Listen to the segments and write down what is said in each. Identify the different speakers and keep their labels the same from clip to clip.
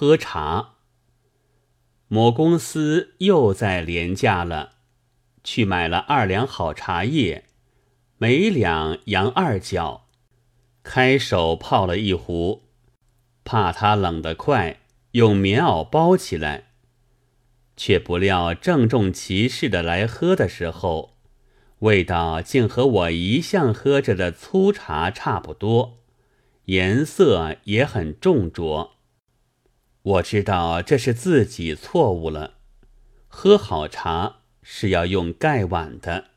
Speaker 1: 喝茶。某公司又在廉价了，去买了二两好茶叶，每两洋二角，开手泡了一壶，怕它冷得快，用棉袄包起来。却不料郑重其事的来喝的时候，味道竟和我一向喝着的粗茶差不多，颜色也很重浊。我知道这是自己错误了，喝好茶是要用盖碗的。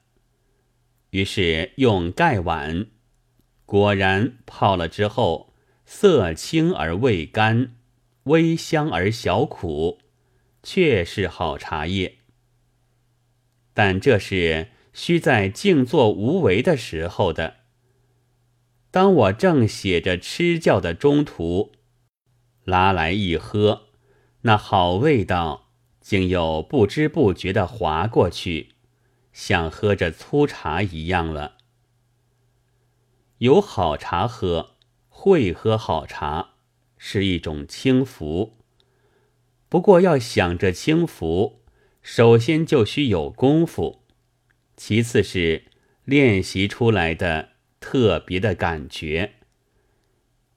Speaker 1: 于是用盖碗，果然泡了之后，色清而味甘，微香而小苦，确是好茶叶。但这是需在静坐无为的时候的。当我正写着吃教的中途。拉来一喝，那好味道竟又不知不觉的滑过去，像喝着粗茶一样了。有好茶喝，会喝好茶是一种轻浮。不过要想着轻浮，首先就需有功夫，其次是练习出来的特别的感觉。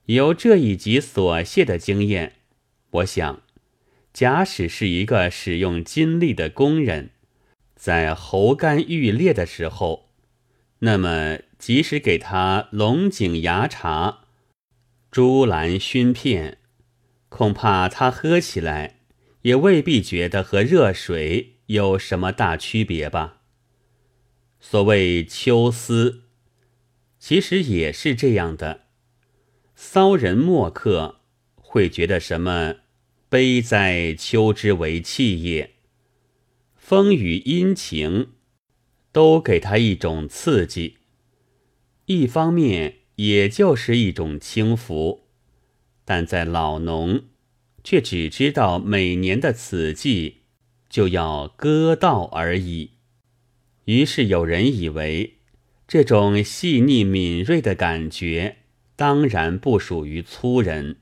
Speaker 1: 有这一集所谢的经验，我想，假使是一个使用金力的工人，在喉干欲裂的时候，那么即使给他龙井芽茶、珠兰熏片，恐怕他喝起来也未必觉得和热水有什么大区别吧。所谓秋思，其实也是这样的。骚人墨客会觉得什么？悲哉，秋之为气也。风雨阴晴都给他一种刺激，一方面也就是一种轻浮。但在老农却只知道每年的此季就要割稻而已。于是有人以为这种细腻敏锐的感觉。当然不属于粗人，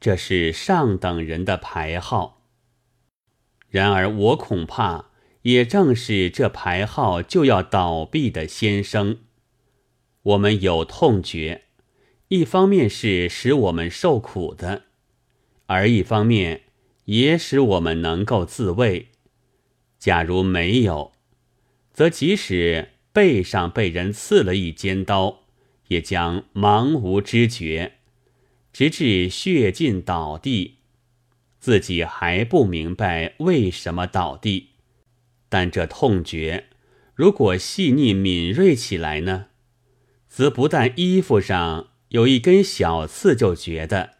Speaker 1: 这是上等人的牌号。然而我恐怕也正是这牌号就要倒闭的先生。我们有痛觉，一方面是使我们受苦的，而一方面也使我们能够自卫。假如没有，则即使背上被人刺了一尖刀。也将茫无知觉，直至血尽倒地，自己还不明白为什么倒地。但这痛觉如果细腻敏锐起来呢，则不但衣服上有一根小刺就觉得，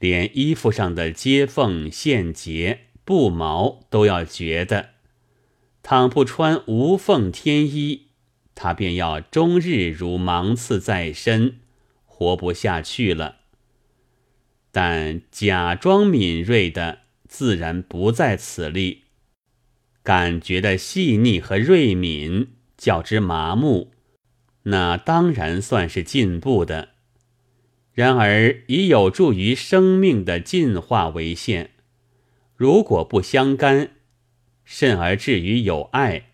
Speaker 1: 连衣服上的接缝、线结、布毛都要觉得。倘不穿无缝天衣。他便要终日如芒刺在身，活不下去了。但假装敏锐的自然不在此例，感觉的细腻和锐敏较之麻木，那当然算是进步的。然而以有助于生命的进化为限，如果不相干，甚而至于有爱。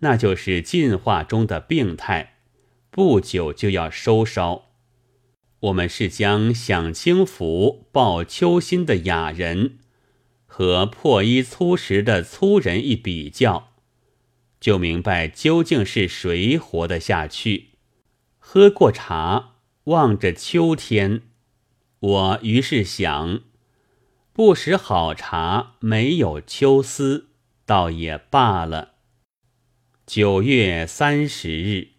Speaker 1: 那就是进化中的病态，不久就要收梢。我们是将享清福、抱秋心的雅人和破衣粗食的粗人一比较，就明白究竟是谁活得下去。喝过茶，望着秋天，我于是想，不识好茶没有秋思，倒也罢了。九月三十日。